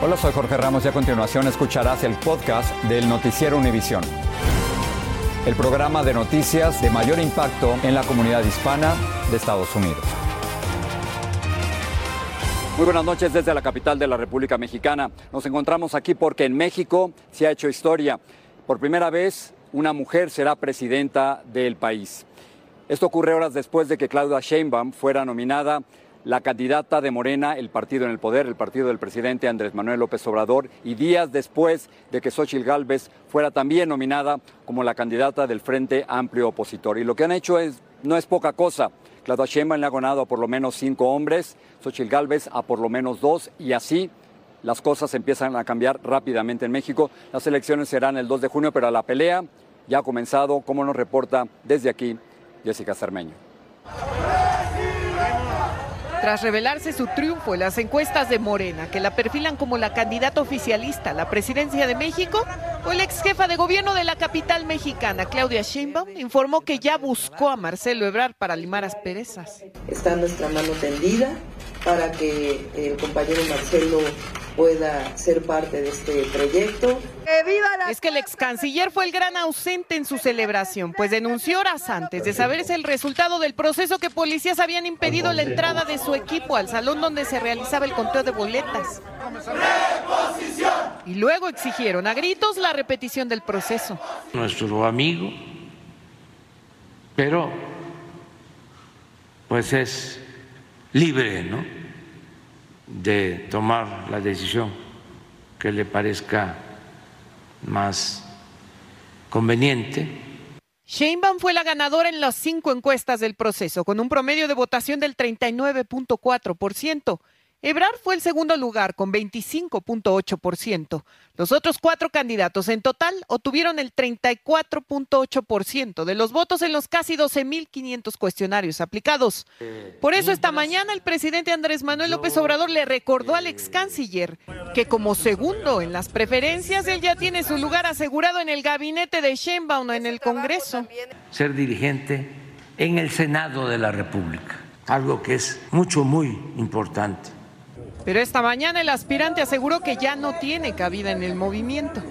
Hola, soy Jorge Ramos y a continuación escucharás el podcast del Noticiero Univisión. El programa de noticias de mayor impacto en la comunidad hispana de Estados Unidos. Muy buenas noches desde la capital de la República Mexicana. Nos encontramos aquí porque en México se ha hecho historia. Por primera vez, una mujer será presidenta del país. Esto ocurre horas después de que Claudia Sheinbaum fuera nominada la candidata de Morena, el partido en el poder, el partido del presidente Andrés Manuel López Obrador, y días después de que Xochitl Gálvez fuera también nominada como la candidata del Frente Amplio Opositor. Y lo que han hecho es, no es poca cosa. Claudia Sheinbaum le ha ganado a por lo menos cinco hombres, Xochitl Gálvez a por lo menos dos, y así las cosas empiezan a cambiar rápidamente en México. Las elecciones serán el 2 de junio, pero la pelea ya ha comenzado, como nos reporta desde aquí Jessica Cermeño. Tras revelarse su triunfo en las encuestas de Morena, que la perfilan como la candidata oficialista a la presidencia de México, el ex jefa de gobierno de la capital mexicana, Claudia Sheinbaum, informó que ya buscó a Marcelo Ebrard para limar asperezas. Está nuestra mano tendida para que el compañero Marcelo pueda ser parte de este proyecto. Es que el ex canciller fue el gran ausente en su celebración, pues denunció horas antes de saberse el resultado del proceso que policías habían impedido la entrada de su equipo al salón donde se realizaba el conteo de boletas. Y luego exigieron a gritos la repetición del proceso. Nuestro amigo, pero pues es libre, ¿no? De tomar la decisión que le parezca más conveniente. Sheinbaum fue la ganadora en las cinco encuestas del proceso, con un promedio de votación del 39.4%. Ebrard fue el segundo lugar con 25.8%. Los otros cuatro candidatos en total obtuvieron el 34.8% de los votos en los casi 12.500 cuestionarios aplicados. Por eso esta mañana el presidente Andrés Manuel López Obrador le recordó al ex canciller que como segundo en las preferencias él ya tiene su lugar asegurado en el gabinete de Sheinbaum en el Congreso. Ser dirigente en el Senado de la República, algo que es mucho, muy importante pero esta mañana el aspirante aseguró que ya no tiene cabida en el movimiento.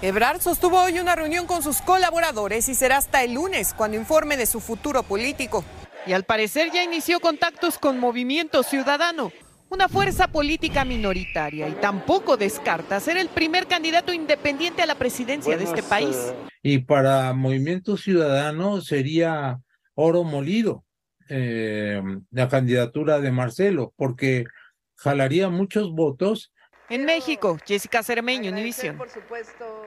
Ebrard sostuvo hoy una reunión con sus colaboradores y será hasta el lunes cuando informe de su futuro político. Y al parecer ya inició contactos con Movimiento Ciudadano, una fuerza política minoritaria, y tampoco descarta ser el primer candidato independiente a la presidencia de este país. Y para Movimiento Ciudadano sería oro molido eh, la candidatura de Marcelo, porque jalaría muchos votos. En México, Jessica Cermeño, Univisión. Por supuesto.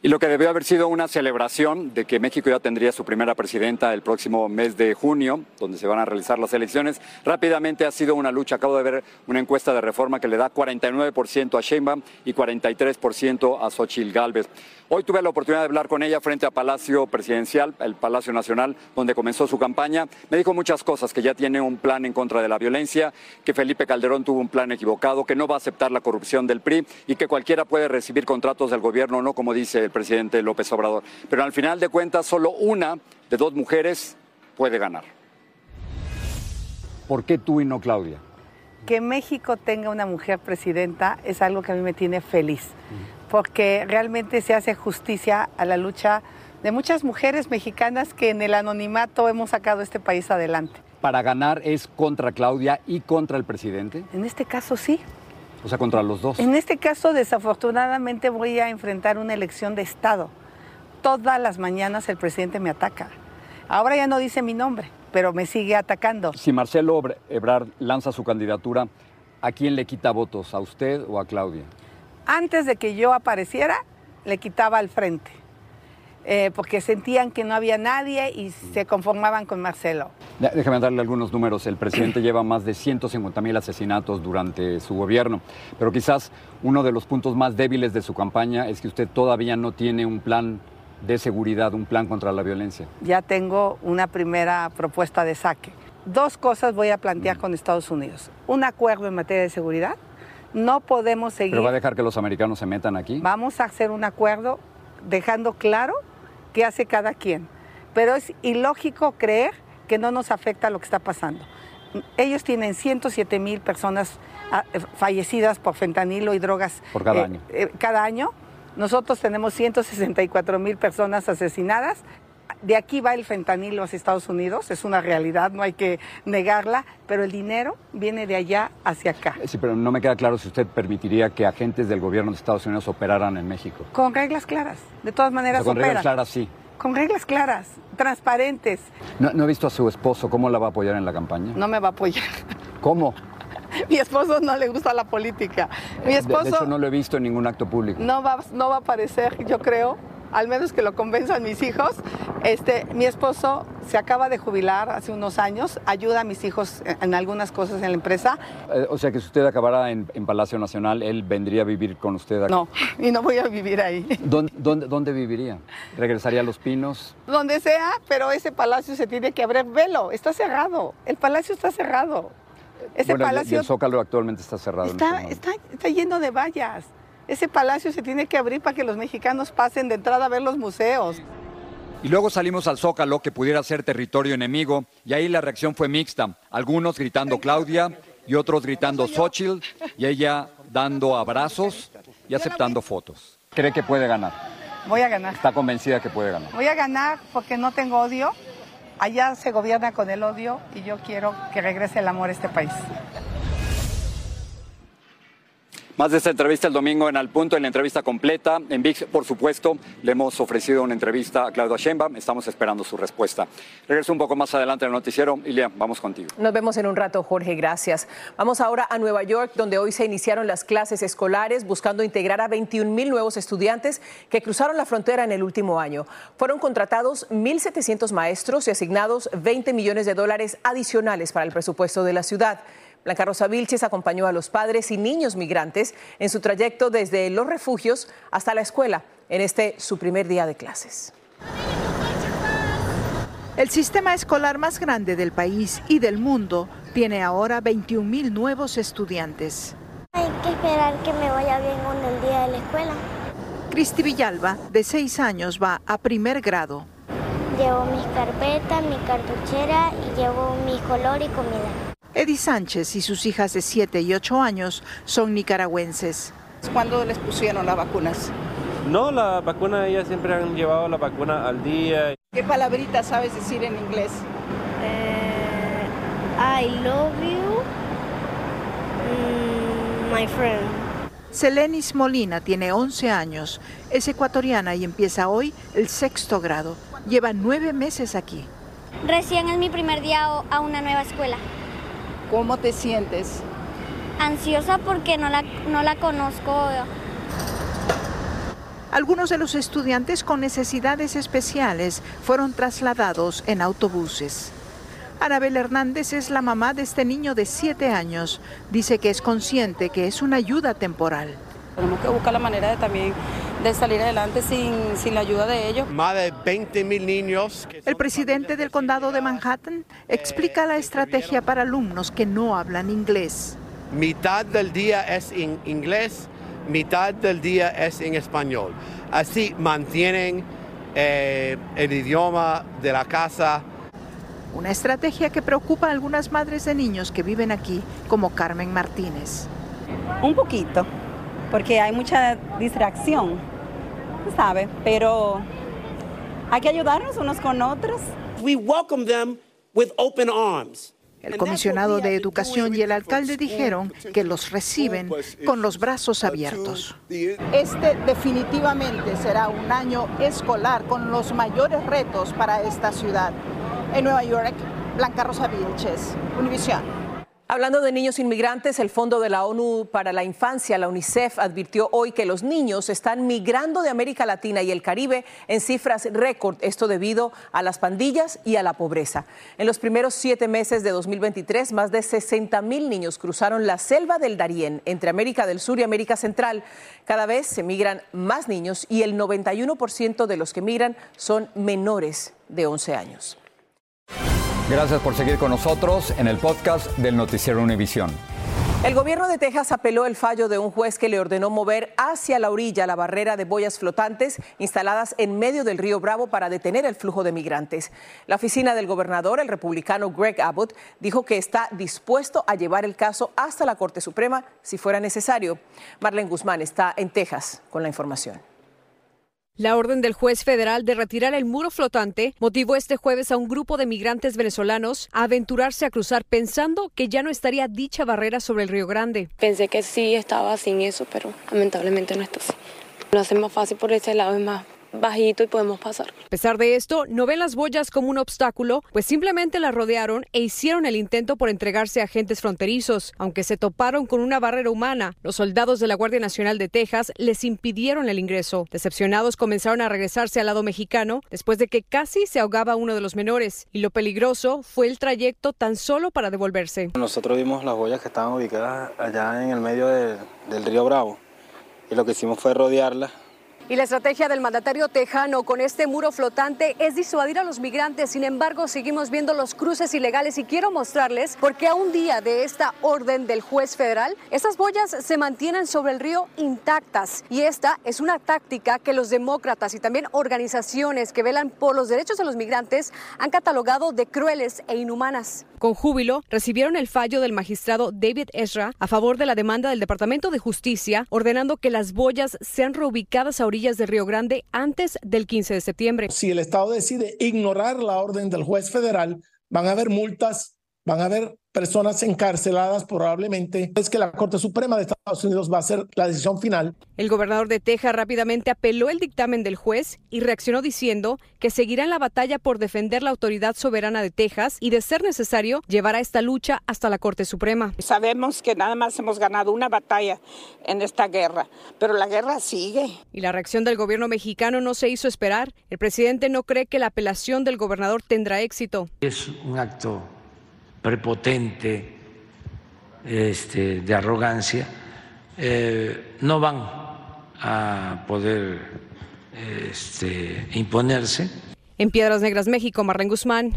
Y lo que debió haber sido una celebración de que México ya tendría su primera presidenta el próximo mes de junio, donde se van a realizar las elecciones, rápidamente ha sido una lucha. Acabo de ver una encuesta de reforma que le da 49% a Sheinbaum y 43% a Xochitl Gálvez. Hoy tuve la oportunidad de hablar con ella frente a Palacio Presidencial, el Palacio Nacional, donde comenzó su campaña. Me dijo muchas cosas, que ya tiene un plan en contra de la violencia, que Felipe Calderón tuvo un plan equivocado, que no va a aceptar la corrupción del PRI y que cualquiera puede recibir contratos del gobierno, no como dice el presidente López Obrador. Pero al final de cuentas, solo una de dos mujeres puede ganar. ¿Por qué tú y no Claudia? Que México tenga una mujer presidenta es algo que a mí me tiene feliz porque realmente se hace justicia a la lucha de muchas mujeres mexicanas que en el anonimato hemos sacado este país adelante. ¿Para ganar es contra Claudia y contra el presidente? En este caso sí. O sea, contra los dos. En este caso, desafortunadamente, voy a enfrentar una elección de Estado. Todas las mañanas el presidente me ataca. Ahora ya no dice mi nombre, pero me sigue atacando. Si Marcelo Ebrard lanza su candidatura, ¿a quién le quita votos? ¿A usted o a Claudia? antes de que yo apareciera, le quitaba al frente, eh, porque sentían que no había nadie y se conformaban con Marcelo. Déjame darle algunos números. El presidente lleva más de 150 mil asesinatos durante su gobierno, pero quizás uno de los puntos más débiles de su campaña es que usted todavía no tiene un plan de seguridad, un plan contra la violencia. Ya tengo una primera propuesta de saque. Dos cosas voy a plantear con Estados Unidos. Un acuerdo en materia de seguridad no podemos seguir. ¿Pero va a dejar que los americanos se metan aquí? Vamos a hacer un acuerdo dejando claro qué hace cada quien. Pero es ilógico creer que no nos afecta lo que está pasando. ellos tienen 107 mil personas ah, eh, fallecidas por fentanilo y drogas por cada, año. cada año. Nosotros tenemos 164 mil personas asesinadas de aquí va el fentanilo hacia Estados Unidos, es una realidad, no hay que negarla, pero el dinero viene de allá hacia acá. Sí, pero no me queda claro si usted permitiría que agentes del gobierno de Estados Unidos operaran en México. Con reglas claras, de todas maneras. con reglas claras, sí. Con reglas claras, transparentes. No, no he visto a su esposo, ¿cómo la va a apoyar en la campaña? No me va a apoyar. ¿Cómo? Mi esposo no le gusta la política. Mi esposo. De, hecho, no lo he visto en ningún acto público. No va, no va a aparecer, yo creo al menos que lo convenzan mis hijos. Este, mi esposo se acaba de jubilar hace unos años, ayuda a mis hijos en, algunas cosas en la empresa. Eh, o sea que si usted acabara en, Palacio Nacional, él vendría a vivir con usted aquí. No, y no voy a vivir ahí. ¿Dónde, dónde, viviría? ¿Regresaría a Los Pinos? Donde sea, pero ese palacio se tiene que abrir velo, está cerrado, el palacio está cerrado. Ese palacio... el Zócalo actualmente está cerrado. Está, está, está lleno de vallas. Ese palacio se tiene que abrir para que los mexicanos pasen de entrada a ver los museos. Y luego salimos al Zócalo, que pudiera ser territorio enemigo, y ahí la reacción fue mixta. Algunos gritando Claudia y otros gritando Xochitl, y ella dando abrazos y aceptando fotos. ¿Cree que puede ganar? Voy a ganar. ¿Está convencida que puede ganar? Voy a ganar porque no tengo odio. Allá se gobierna con el odio y yo quiero que regrese el amor a este país. Más de esta entrevista el domingo en Al Punto, en la entrevista completa. En VIX, por supuesto, le hemos ofrecido una entrevista a Claudia Sheinbaum. Estamos esperando su respuesta. Regreso un poco más adelante el noticiero. Ilia, vamos contigo. Nos vemos en un rato, Jorge. Gracias. Vamos ahora a Nueva York, donde hoy se iniciaron las clases escolares buscando integrar a 21 mil nuevos estudiantes que cruzaron la frontera en el último año. Fueron contratados 1.700 maestros y asignados 20 millones de dólares adicionales para el presupuesto de la ciudad. Blanca Rosa Vilches acompañó a los padres y niños migrantes en su trayecto desde los refugios hasta la escuela en este su primer día de clases. El sistema escolar más grande del país y del mundo tiene ahora 21 mil nuevos estudiantes. Hay que esperar que me vaya bien con el día de la escuela. Cristi Villalba, de 6 años, va a primer grado. Llevo mis carpetas, mi cartuchera y llevo mi color y comida. Eddie Sánchez y sus hijas de 7 y 8 años son nicaragüenses. ¿Cuándo les pusieron las vacunas? No, la vacuna, ellas siempre han llevado la vacuna al día. ¿Qué palabrita sabes decir en inglés? Eh, I love you, mm, my friend. Selenis Molina tiene 11 años, es ecuatoriana y empieza hoy el sexto grado. Lleva nueve meses aquí. Recién es mi primer día a una nueva escuela. ¿Cómo te sientes? Ansiosa porque no la, no la conozco. Algunos de los estudiantes con necesidades especiales fueron trasladados en autobuses. Anabel Hernández es la mamá de este niño de 7 años. Dice que es consciente que es una ayuda temporal. Tenemos que buscar la manera de también de salir adelante sin, sin la ayuda de ellos. Más de 20 mil niños. El presidente del condado de Manhattan explica la estrategia para alumnos que no hablan inglés. Mitad del día es en inglés, mitad del día es en español. Así mantienen eh, el idioma de la casa. Una estrategia que preocupa a algunas madres de niños que viven aquí, como Carmen Martínez. Un poquito, porque hay mucha distracción, ¿sabe? Pero hay que ayudarnos unos con otros. We welcome them with open arms. El comisionado de Educación y el alcalde dijeron que los reciben con los brazos abiertos. Este definitivamente será un año escolar con los mayores retos para esta ciudad. En Nueva York, Blanca Rosa Vilches, Univisión. Hablando de niños inmigrantes, el Fondo de la ONU para la Infancia, la UNICEF, advirtió hoy que los niños están migrando de América Latina y el Caribe en cifras récord, esto debido a las pandillas y a la pobreza. En los primeros siete meses de 2023, más de 60 mil niños cruzaron la selva del Darién entre América del Sur y América Central. Cada vez se migran más niños y el 91% de los que migran son menores de 11 años. Gracias por seguir con nosotros en el podcast del Noticiero Univisión. El gobierno de Texas apeló el fallo de un juez que le ordenó mover hacia la orilla la barrera de boyas flotantes instaladas en medio del río Bravo para detener el flujo de migrantes. La oficina del gobernador, el republicano Greg Abbott, dijo que está dispuesto a llevar el caso hasta la Corte Suprema si fuera necesario. Marlene Guzmán está en Texas con la información. La orden del juez federal de retirar el muro flotante motivó este jueves a un grupo de migrantes venezolanos a aventurarse a cruzar pensando que ya no estaría dicha barrera sobre el Río Grande. Pensé que sí estaba sin eso, pero lamentablemente no está así. Lo hace más fácil por ese lado, es más bajito y podemos pasar. A pesar de esto, no ven las boyas como un obstáculo, pues simplemente las rodearon e hicieron el intento por entregarse a agentes fronterizos. Aunque se toparon con una barrera humana, los soldados de la Guardia Nacional de Texas les impidieron el ingreso. Decepcionados comenzaron a regresarse al lado mexicano después de que casi se ahogaba uno de los menores. Y lo peligroso fue el trayecto tan solo para devolverse. Nosotros vimos las boyas que estaban ubicadas allá en el medio del río Bravo y lo que hicimos fue rodearlas y la estrategia del mandatario tejano con este muro flotante es disuadir a los migrantes. Sin embargo, seguimos viendo los cruces ilegales y quiero mostrarles porque a un día de esta orden del juez federal, estas boyas se mantienen sobre el río intactas. Y esta es una táctica que los demócratas y también organizaciones que velan por los derechos de los migrantes han catalogado de crueles e inhumanas. Con júbilo, recibieron el fallo del magistrado David Ezra a favor de la demanda del Departamento de Justicia, ordenando que las boyas sean reubicadas a orillas del Río Grande antes del 15 de septiembre. Si el Estado decide ignorar la orden del juez federal, van a haber multas, van a haber personas encarceladas probablemente. Es que la Corte Suprema de Estados Unidos va a hacer la decisión final. El gobernador de Texas rápidamente apeló el dictamen del juez y reaccionó diciendo que seguirá en la batalla por defender la autoridad soberana de Texas y, de ser necesario, llevará esta lucha hasta la Corte Suprema. Sabemos que nada más hemos ganado una batalla en esta guerra, pero la guerra sigue. Y la reacción del gobierno mexicano no se hizo esperar. El presidente no cree que la apelación del gobernador tendrá éxito. Es un acto prepotente, este, de arrogancia, eh, no van a poder este, imponerse. En Piedras Negras, México, Marlene Guzmán,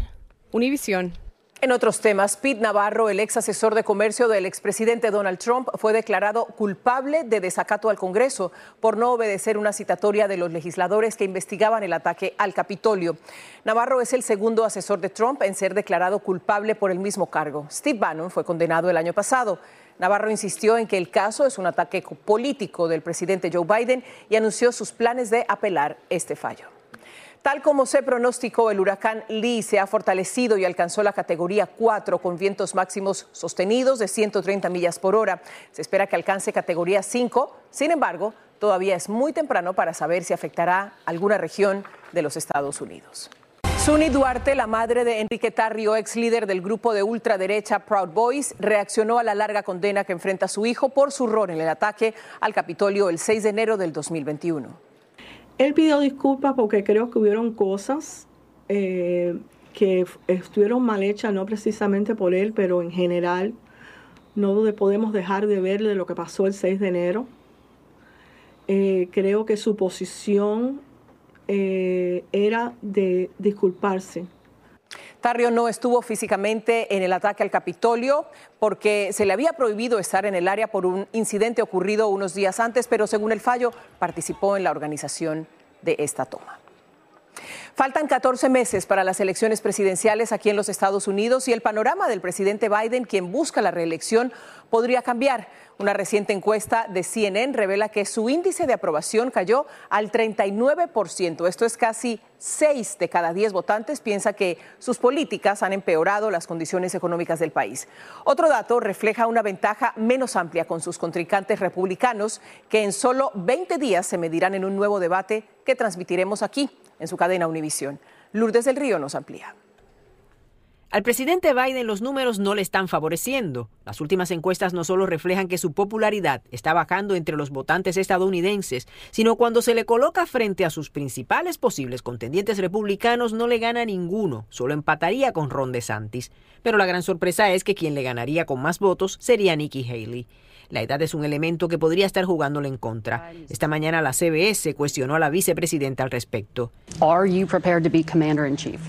Univisión. En otros temas, Pete Navarro, el ex asesor de comercio del expresidente Donald Trump, fue declarado culpable de desacato al Congreso por no obedecer una citatoria de los legisladores que investigaban el ataque al Capitolio. Navarro es el segundo asesor de Trump en ser declarado culpable por el mismo cargo. Steve Bannon fue condenado el año pasado. Navarro insistió en que el caso es un ataque político del presidente Joe Biden y anunció sus planes de apelar este fallo. Tal como se pronosticó, el huracán Lee se ha fortalecido y alcanzó la categoría 4 con vientos máximos sostenidos de 130 millas por hora. Se espera que alcance categoría 5. Sin embargo, todavía es muy temprano para saber si afectará alguna región de los Estados Unidos. Suni Duarte, la madre de Enrique Tarrio, ex líder del grupo de ultraderecha Proud Boys, reaccionó a la larga condena que enfrenta su hijo por su rol en el ataque al Capitolio el 6 de enero del 2021. Él pidió disculpas porque creo que hubieron cosas eh, que estuvieron mal hechas, no precisamente por él, pero en general. No podemos dejar de ver de lo que pasó el 6 de enero. Eh, creo que su posición eh, era de disculparse. Tarrio no estuvo físicamente en el ataque al Capitolio porque se le había prohibido estar en el área por un incidente ocurrido unos días antes, pero según el fallo participó en la organización de esta toma. Faltan 14 meses para las elecciones presidenciales aquí en los Estados Unidos y el panorama del presidente Biden, quien busca la reelección, podría cambiar. Una reciente encuesta de CNN revela que su índice de aprobación cayó al 39%. Esto es casi 6 de cada 10 votantes piensa que sus políticas han empeorado las condiciones económicas del país. Otro dato refleja una ventaja menos amplia con sus contrincantes republicanos que en solo 20 días se medirán en un nuevo debate que transmitiremos aquí en su cadena Univisión. Lourdes del Río nos amplía. Al presidente Biden los números no le están favoreciendo. Las últimas encuestas no solo reflejan que su popularidad está bajando entre los votantes estadounidenses, sino cuando se le coloca frente a sus principales posibles contendientes republicanos no le gana ninguno, solo empataría con Ron DeSantis. Pero la gran sorpresa es que quien le ganaría con más votos sería Nikki Haley. La edad es un elemento que podría estar jugándole en contra. Esta mañana la CBS cuestionó a la vicepresidenta al respecto. Are you prepared to be commander in chief?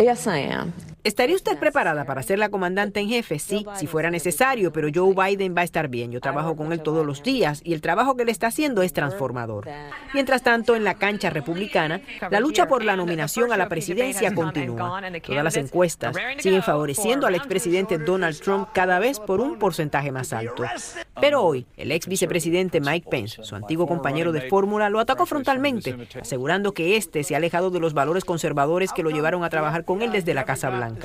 Yes, I am. ¿Estaría usted preparada para ser la comandante en jefe? Sí, si fuera necesario, pero Joe Biden va a estar bien. Yo trabajo con él todos los días y el trabajo que le está haciendo es transformador. Mientras tanto, en la cancha republicana, la lucha por la nominación a la presidencia continúa. Todas las encuestas siguen favoreciendo al expresidente Donald Trump cada vez por un porcentaje más alto. Pero hoy, el ex vicepresidente Mike Pence, su antiguo compañero de fórmula, lo atacó frontalmente, asegurando que este se ha alejado de los valores conservadores que lo llevaron a trabajar con él desde la Casa Blanca.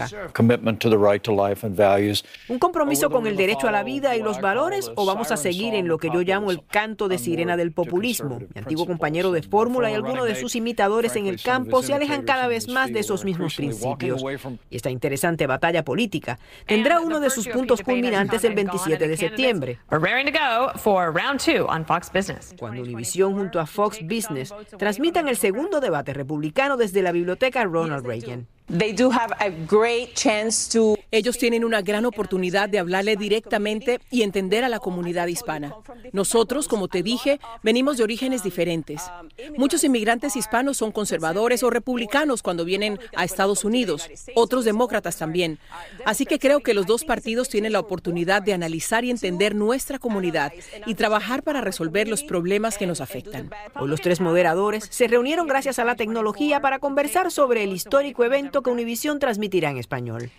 ¿Un compromiso con el derecho a la vida y los valores o vamos a seguir en lo que yo llamo el canto de sirena del populismo? Mi antiguo compañero de fórmula y algunos de sus imitadores en el campo se alejan cada vez más de esos mismos principios. Y esta interesante batalla política tendrá uno de sus puntos culminantes el 27 de septiembre. Cuando Univision junto a Fox Business transmitan el segundo debate republicano desde la biblioteca Ronald Reagan. Ellos tienen una gran oportunidad de hablarle directamente y entender a la comunidad hispana. Nosotros, como te dije, venimos de orígenes diferentes. Muchos inmigrantes hispanos son conservadores o republicanos cuando vienen a Estados Unidos, otros demócratas también. Así que creo que los dos partidos tienen la oportunidad de analizar y entender nuestra comunidad y trabajar para resolver los problemas que nos afectan. Hoy los tres moderadores se reunieron gracias a la tecnología para conversar sobre el histórico evento que Univisión transmitirá en español.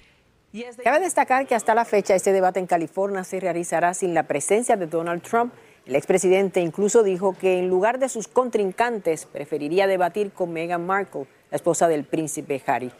Cabe destacar que hasta la fecha este debate en California se realizará sin la presencia de Donald Trump. El expresidente incluso dijo que en lugar de sus contrincantes preferiría debatir con Meghan Markle, la esposa del príncipe Harry.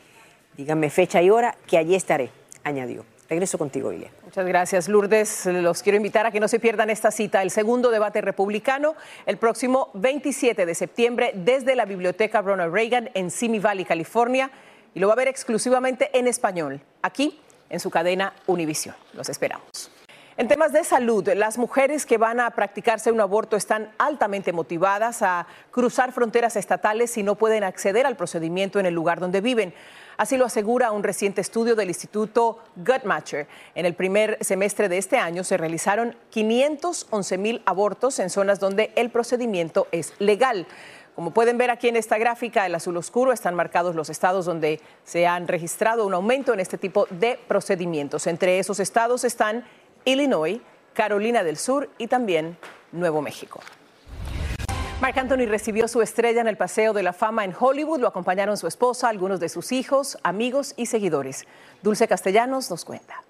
Díganme fecha y hora que allí estaré, añadió. Regreso contigo, Ilia. Muchas gracias, Lourdes. Los quiero invitar a que no se pierdan esta cita, el segundo debate republicano, el próximo 27 de septiembre desde la Biblioteca Ronald Reagan en Simi Valley, California y lo va a ver exclusivamente en español, aquí en su cadena Univisión. Los esperamos. En temas de salud, las mujeres que van a practicarse un aborto están altamente motivadas a cruzar fronteras estatales si no pueden acceder al procedimiento en el lugar donde viven. Así lo asegura un reciente estudio del Instituto Guttmacher. En el primer semestre de este año se realizaron 511 mil abortos en zonas donde el procedimiento es legal. Como pueden ver aquí en esta gráfica, el azul oscuro están marcados los estados donde se han registrado un aumento en este tipo de procedimientos. Entre esos estados están Illinois, Carolina del Sur y también Nuevo México. Mark Anthony recibió su estrella en el Paseo de la Fama en Hollywood. Lo acompañaron su esposa, algunos de sus hijos, amigos y seguidores. Dulce Castellanos nos cuenta.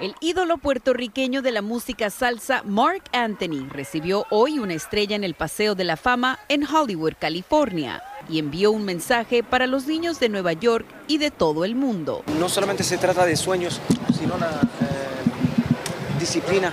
El ídolo puertorriqueño de la música salsa, Mark Anthony, recibió hoy una estrella en el Paseo de la Fama en Hollywood, California, y envió un mensaje para los niños de Nueva York y de todo el mundo. No solamente se trata de sueños, sino la eh, disciplina,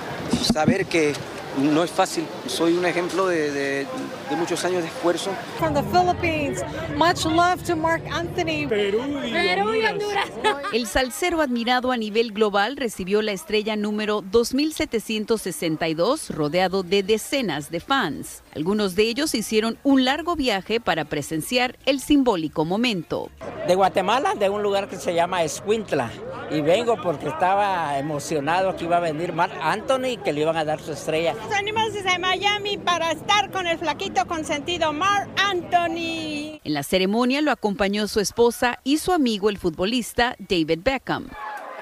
saber que no es fácil. Soy un ejemplo de, de, de muchos años de esfuerzo. From the Philippines, much love to Mark Anthony. Perú y, Perú y Honduras. El salsero admirado a nivel global recibió la estrella número 2762, rodeado de decenas de fans. Algunos de ellos hicieron un largo viaje para presenciar el simbólico momento. De Guatemala, de un lugar que se llama Escuintla. Y vengo porque estaba emocionado que iba a venir Mark Anthony y que le iban a dar su estrella. Venimos desde Miami para estar con el flaquito consentido Mark Anthony. En la ceremonia lo acompañó su esposa y su amigo el futbolista David Beckham.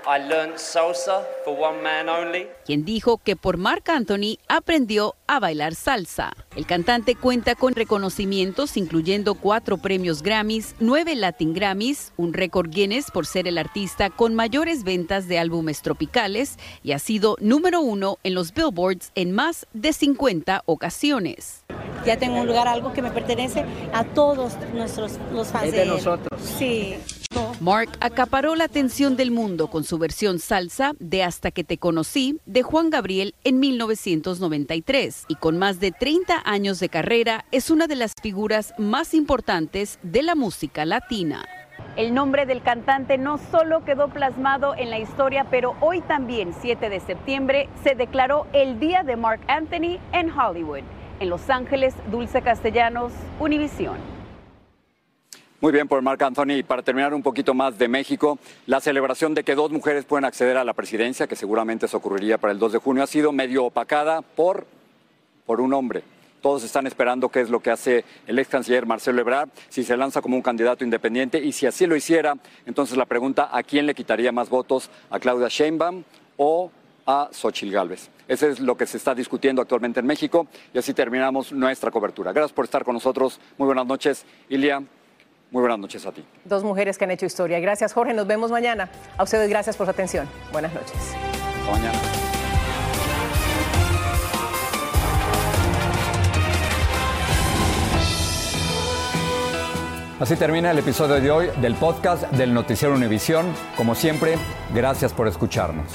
I learned salsa for one man only. Quien dijo que por Mark Anthony aprendió a bailar salsa. El cantante cuenta con reconocimientos incluyendo cuatro premios Grammys, nueve Latin Grammys, un récord Guinness por ser el artista con mayores ventas de álbumes tropicales y ha sido número uno en los billboards en más de 50 ocasiones. Ya tengo un lugar, algo que me pertenece a todos nuestros los fans es de nosotros. Sí. Mark acaparó la atención del mundo con su versión salsa de Hasta que te conocí de Juan Gabriel en 1993 y con más de 30 años de carrera es una de las figuras más importantes de la música latina. El nombre del cantante no solo quedó plasmado en la historia, pero hoy también, 7 de septiembre, se declaró el Día de Mark Anthony en Hollywood. En Los Ángeles, Dulce Castellanos, Univisión. Muy bien por Marc Anthony. Y para terminar un poquito más de México, la celebración de que dos mujeres pueden acceder a la presidencia, que seguramente se ocurriría para el 2 de junio, ha sido medio opacada por, por un hombre. Todos están esperando qué es lo que hace el ex canciller Marcelo Ebrard, si se lanza como un candidato independiente y si así lo hiciera, entonces la pregunta, ¿a quién le quitaría más votos? ¿A Claudia Sheinbaum o a Xochitl Gálvez? Eso es lo que se está discutiendo actualmente en México y así terminamos nuestra cobertura. Gracias por estar con nosotros. Muy buenas noches, Ilia. Muy buenas noches a ti. Dos mujeres que han hecho historia. Gracias, Jorge. Nos vemos mañana. A ustedes gracias por su atención. Buenas noches. Hasta mañana. Así termina el episodio de hoy del podcast del Noticiero Univisión. Como siempre, gracias por escucharnos.